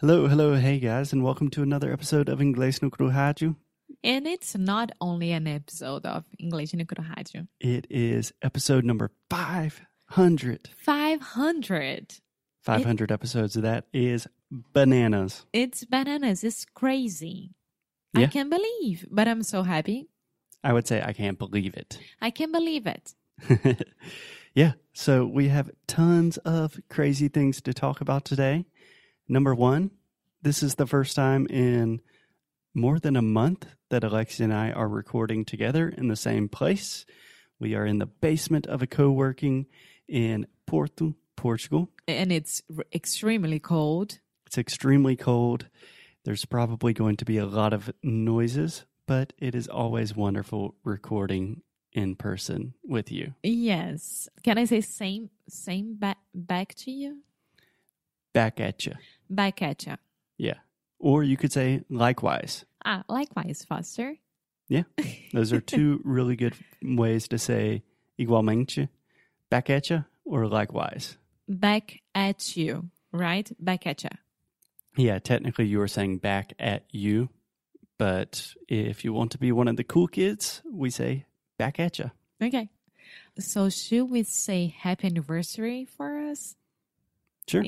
Hello, hello, hey guys, and welcome to another episode of Inglês no Rádio. And it's not only an episode of English no Rádio. It is episode number 500. 500. 500 episodes. Of that is bananas. It's bananas. It's crazy. I can't believe, but I'm so happy. I would say I can't believe it. I can't believe it. yeah, so we have tons of crazy things to talk about today. Number one, this is the first time in more than a month that Alexia and I are recording together in the same place. We are in the basement of a co working in Porto, Portugal. And it's extremely cold. It's extremely cold. There's probably going to be a lot of noises, but it is always wonderful recording in person with you. Yes. Can I say same same back back to you? Back at you. Back at you. Yeah. Or you could say likewise. Ah, likewise, Foster. Yeah. Those are two really good ways to say igualmente, back at you, or likewise. Back at you, right? Back at you. Yeah, technically you were saying back at you, but if you want to be one of the cool kids, we say back at you. Okay. So should we say happy anniversary for us? Sure.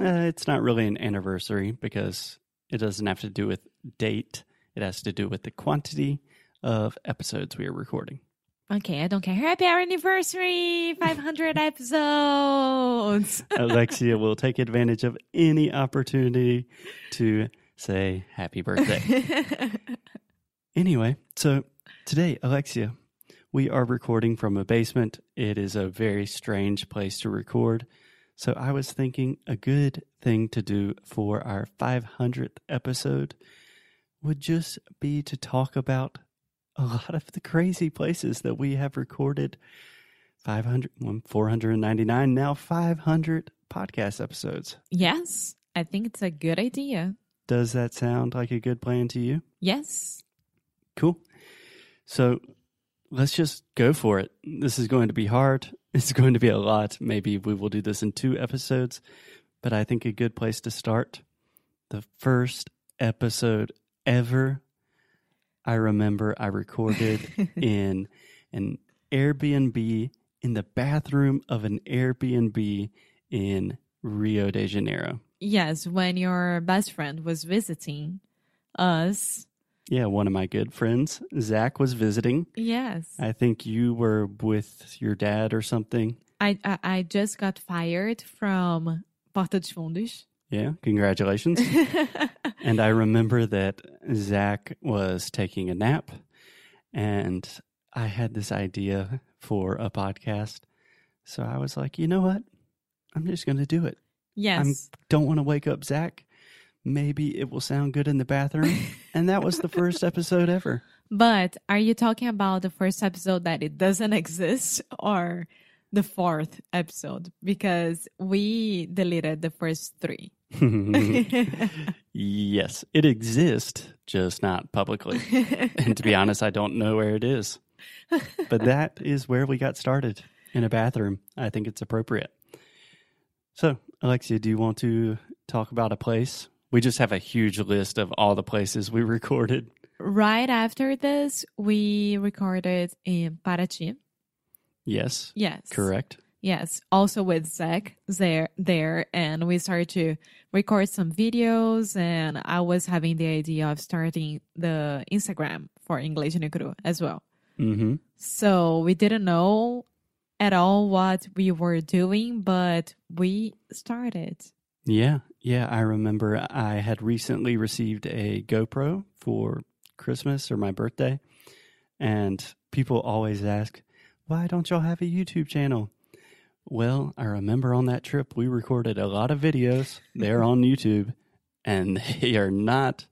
Uh, it's not really an anniversary because it doesn't have to do with date. It has to do with the quantity of episodes we are recording. Okay, I don't care. Happy anniversary! 500 episodes! Alexia will take advantage of any opportunity to say happy birthday. Anyway, so today, Alexia, we are recording from a basement. It is a very strange place to record. So I was thinking a good thing to do for our 500th episode would just be to talk about a lot of the crazy places that we have recorded 500, well, 499, now 500 podcast episodes. yes, I think it's a good idea. Does that sound like a good plan to you? Yes. Cool. So let's just go for it. This is going to be hard. It's going to be a lot. Maybe we will do this in two episodes, but I think a good place to start the first episode ever. I remember I recorded in an Airbnb in the bathroom of an Airbnb in Rio de Janeiro. Yes, when your best friend was visiting us. Yeah, one of my good friends, Zach, was visiting. Yes. I think you were with your dad or something. I, I, I just got fired from Porta dos Fundos. Yeah, congratulations. and I remember that Zach was taking a nap, and I had this idea for a podcast. So I was like, you know what? I'm just going to do it. yes. I don't want to wake up Zach. Maybe it will sound good in the bathroom. and that was the first episode ever. But are you talking about the first episode that it doesn't exist or the fourth episode? Because we deleted the first three. yes, it exists, just not publicly. and to be honest, I don't know where it is. But that is where we got started in a bathroom. I think it's appropriate. So, Alexia, do you want to talk about a place? We just have a huge list of all the places we recorded. right after this, we recorded in Paraty. Yes, Yes. correct. Yes. Also with Zach there there and we started to record some videos and I was having the idea of starting the Instagram for English no Cru as well. hmm So we didn't know at all what we were doing, but we started. Yeah, yeah. I remember I had recently received a GoPro for Christmas or my birthday, and people always ask, "Why don't y'all have a YouTube channel?" Well, I remember on that trip we recorded a lot of videos. They're on YouTube, and they are not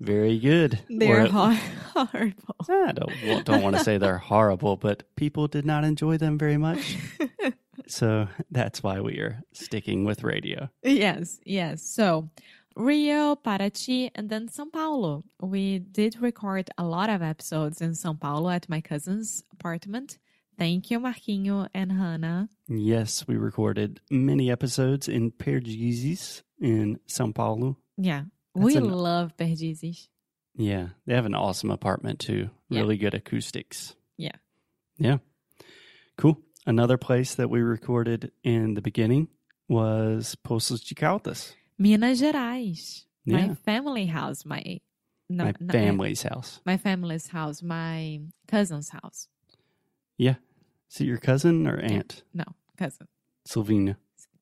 very good. They're Or- hor- horrible. I don't don't want to say they're horrible, but people did not enjoy them very much. so that's why we are sticking with radio. Yes, yes. So Rio, Paraty, and then São Paulo. We did record a lot of episodes in São Paulo at my cousin's apartment. Thank you, Marquinho and Hannah. Yes, we recorded many episodes in Perdizes, in Sao Paulo. Yeah. That's we an- love Perdizes. Yeah, they have an awesome apartment too. Yeah. Really good acoustics. Yeah. Yeah. Cool. Another place that we recorded in the beginning was Poços de Caldas, Minas Gerais. My family house. My no, my no, family's house. my family's house. My cousin's house. Yeah. Is it your cousin or aunt? No, cousin. Silvinha.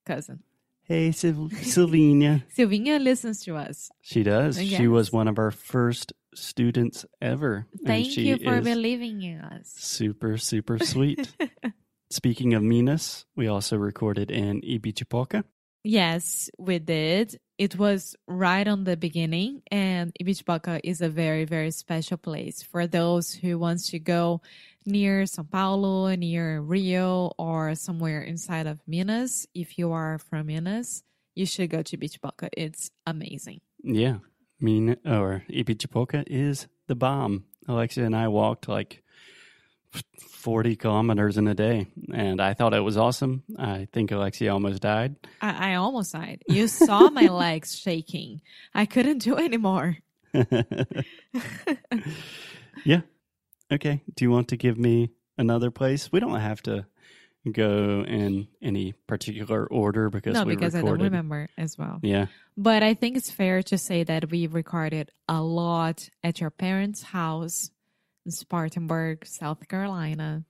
Cousin. Hey, Syl- Sylvina. Silvinha listens to us. She does. She was one of our first students ever. Thank you for believing in us. super, super sweet. Speaking of Minas, we also recorded in Ibitipoca. Yes, we did. It was right on the beginning, and Ibitipoca is a very, very special place for those who wants to go near São Paulo, near Rio, or somewhere inside of Minas. If you are from Minas, you should go to Ibitipoca. It's amazing. Yeah. Min or Ibitipoca is the bomb. Alexia and I walked like 40 kilometers in a day, and I thought it was awesome. I think Alexia almost died. I, I almost died. You saw my legs shaking. I couldn't do anymore. yeah. Okay. Do you want to give me another place? We don't have to go in any particular order because no, because I don't remember as well. Yeah. But I think it's fair to say that we recorded a lot at your parents' house Spartanburg, South Carolina,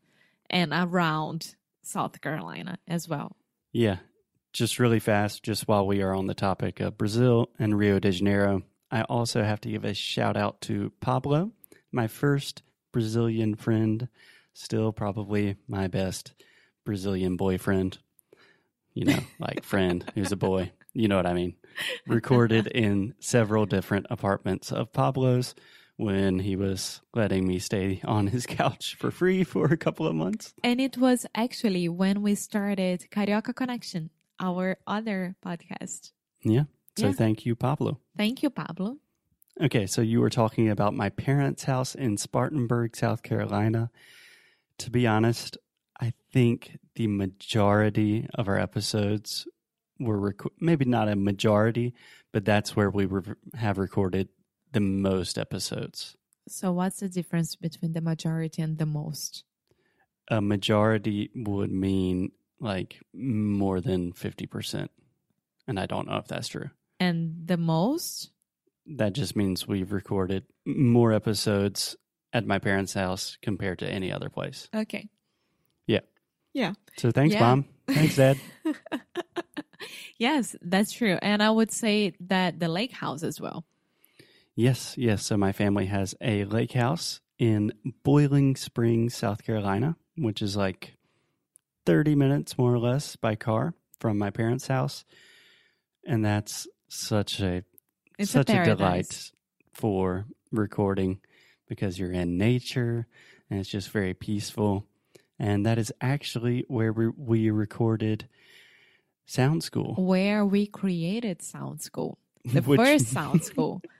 and around South Carolina as well. Yeah. Just really fast, just while we are on the topic of Brazil and Rio de Janeiro, I also have to give a shout out to Pablo, my first Brazilian friend, still probably my best Brazilian boyfriend. You know, like friend who's a boy. You know what I mean. Recorded in several different apartments of Pablo's when he was letting me stay on his couch for free for a couple of months. And it was actually when we started Carioca Connection, our other podcast. Yeah. So Yeah. thank you, Pablo. Thank you, Pablo. Okay, so you were talking about my parents' house in Spartanburg, South Carolina. To be honest, I think the majority of our episodes were rec- maybe not a majority, but that's where we re- have recorded the most episodes. So, what's the difference between the majority and the most? A majority would mean like more than 50%. And I don't know if that's true. And the most? That just means we've recorded more episodes at my parents' house compared to any other place. Okay. Yeah. Yeah. So thanks, Yeah. mom. Thanks, dad. yes, that's true. And I would say that the lake house as well. Yes, yes. So my family has a lake house in Boiling Springs, South Carolina, which is like 30 minutes more or less by car from my parents' house. And that's such a It's such a a, delight for recording because you're in nature and it's just very peaceful. And that is actually where we, we recorded Sound School. Where we created Sound School, the Which- first Sound School,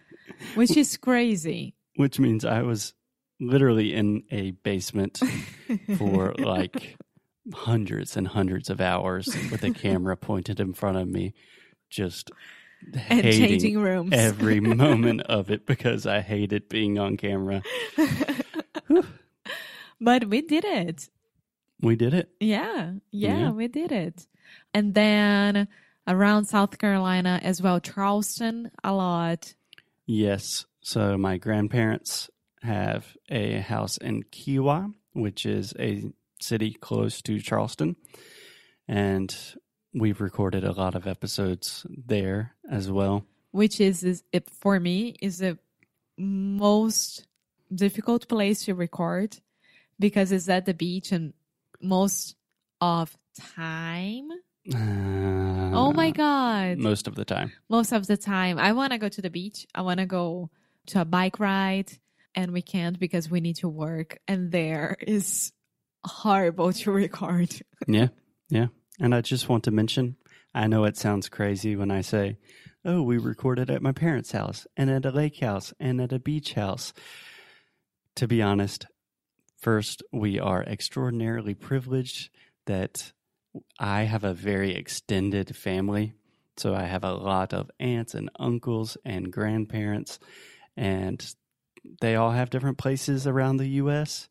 which is crazy. which means I was literally in a basement for like hundreds and hundreds of hours with a camera pointed in front of me, just And hating changing rooms. every moment of it because I hated being on camera. but we did it. We did it. Yeah, yeah, Yeah. we did it. And then around South Carolina as well, Charleston a lot. Yes. So my grandparents have a house in Kiawah, which is a city close to Charleston. And we've recorded a lot of episodes there as well. which is, is it, for me is the most difficult place to record because it's at the beach and most of time. Oh my god! Uh, Most of the time. most of the time i want to go to the beach i want to go to a bike ride and we can't because we need to work and there is horrible to record Yeah. Yeah. And I just want to mention I know it sounds crazy when I say, oh, we recorded at my parents' house and at a lake house and at a beach house. To be honest, first, we are extraordinarily privileged that I have a very extended family So I have a lot of aunts and uncles and grandparents, and they all have different places around the U.S.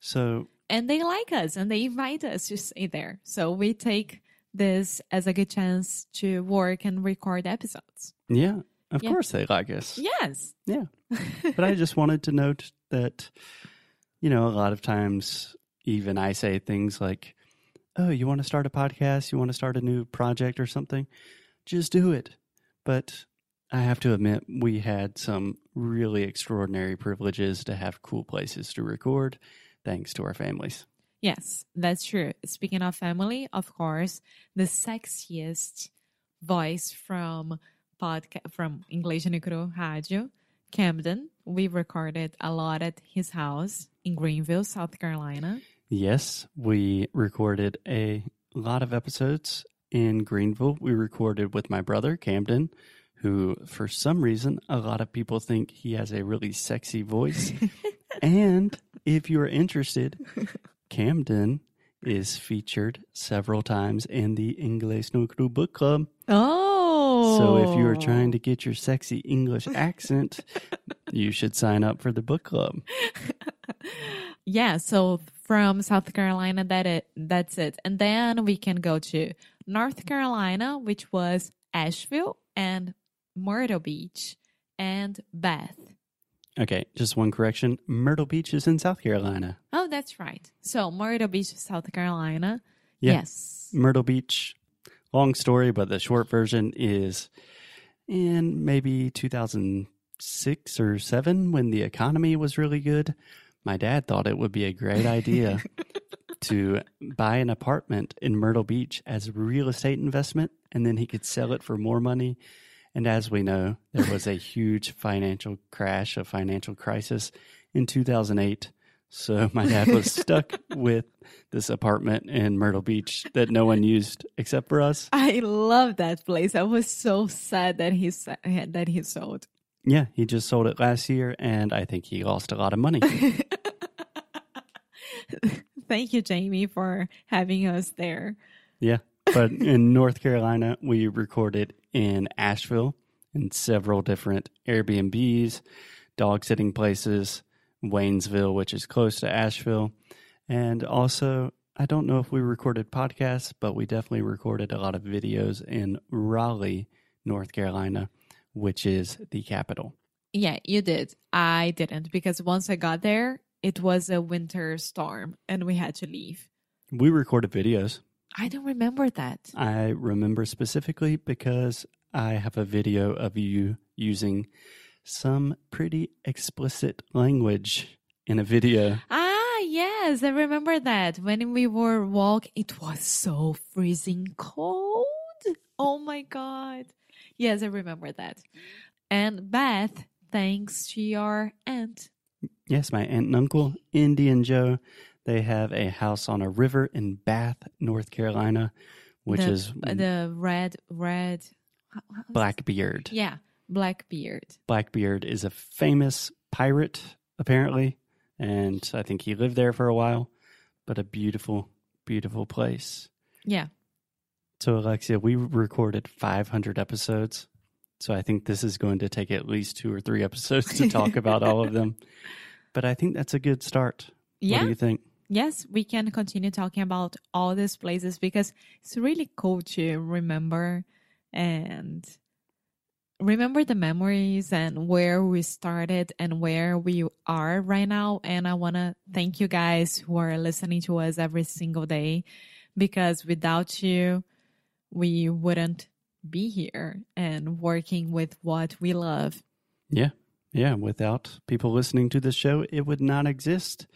So and they like us and they invite us to stay there. So we take this as a good chance to work and record episodes. yeah, of Yeah. course they like us. Yes. Yeah. but I just wanted to note that, you know, a lot of times even I say things like, oh, you want to start a podcast? You want to start a new project or something? Just do it. But I have to admit, we had some really extraordinary privileges to have cool places to record thanks to our families. Yes, that's true. Speaking of family, of course, the sexiest voice from podcast from English no Rádio, Camden. We recorded a lot at his house in Greenville, South Carolina. Yes, we recorded a lot of episodes in Greenville. We recorded with my brother, Camden, who, for some reason, a lot of people think he has a really sexy voice. and if you're interested, Camden is featured several times in the Inglés no Cru book club. Oh, So if you are trying to get your sexy English accent, you should sign up for the book club. yeah, so from South Carolina, that it that's it, and then we can go to North Carolina, which was Asheville and Myrtle Beach and Bath. Okay, just one correction. Myrtle Beach is in South Carolina. Oh, that's right. So Myrtle Beach, South Carolina. Yeah. Yes. Myrtle Beach. Long story, but the short version is in maybe 2006 or 7 when the economy was really good. My dad thought it would be a great idea to buy an apartment in Myrtle Beach as a real estate investment and then he could sell it for more money. And as we know, there was a huge financial crash, a financial crisis in 2008. So my dad was stuck with this apartment in Myrtle Beach that no one used except for us. I love that place. I was so sad that he that he sold. Yeah, he just sold it last year and I think he lost a lot of money. Thank you, Jamie, for having us there. Yeah. But in North Carolina, we recorded in Asheville in several different Airbnbs, dog sitting places, Waynesville, which is close to Asheville. And also, I don't know if we recorded podcasts, but we definitely recorded a lot of videos in Raleigh, North Carolina, which is the capital. Yeah, you did. I didn't because once I got there, it was a winter storm and we had to leave. We recorded videos. I don't remember that. I remember specifically because I have a video of you using some pretty explicit language in a video. Ah, yes, I remember that. When we were walking, it was so freezing cold. Oh my God. Yes, I remember that. And Beth, thanks to your aunt. Yes, my aunt and uncle, Indian Joe, they have a house on a river in Bath, North Carolina, which the, is uh, the red, red. Blackbeard. Yeah, Blackbeard. Blackbeard is a famous pirate, apparently, and I think he lived there for a while, but a beautiful, beautiful place. Yeah. So, Alexia, we recorded 500 episodes. So, I think this is going to take at least two or three episodes to talk about all of them. But I think that's a good start. What do you think? Yes, we can continue talking about all these places because it's really cool to remember and remember the memories and where we started and where we are right now. And I want to thank you guys who are listening to us every single day because without you, we wouldn't be here and working with what we love. Yeah. Yeah. Without people listening to the show, it would not exist,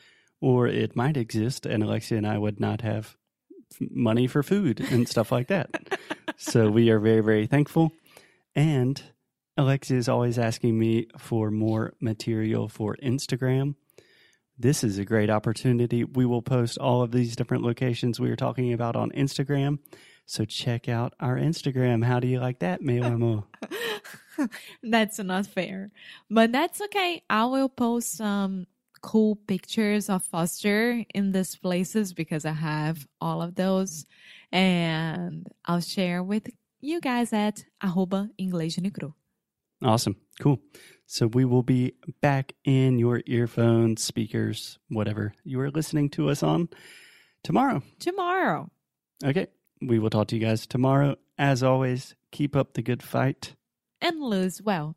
or it might exist, and Alexia and I would not have money for food and stuff like that. so, we are very, very thankful. And Alexia is always asking me for more material for Instagram. This is a great opportunity. We will post all of these different locations we are talking about on Instagram. So check out our Instagram. How do you like that, meu amor? that's not fair. But that's okay. I will post some cool pictures of Foster in these places because I have all of those. And I'll share with you guys at arroba inglês unicru. Awesome. Cool. So we will be back in your earphones, speakers, whatever you are listening to us on tomorrow. Tomorrow. Okay. We will talk to you guys tomorrow. As always, keep up the good fight. And lose well.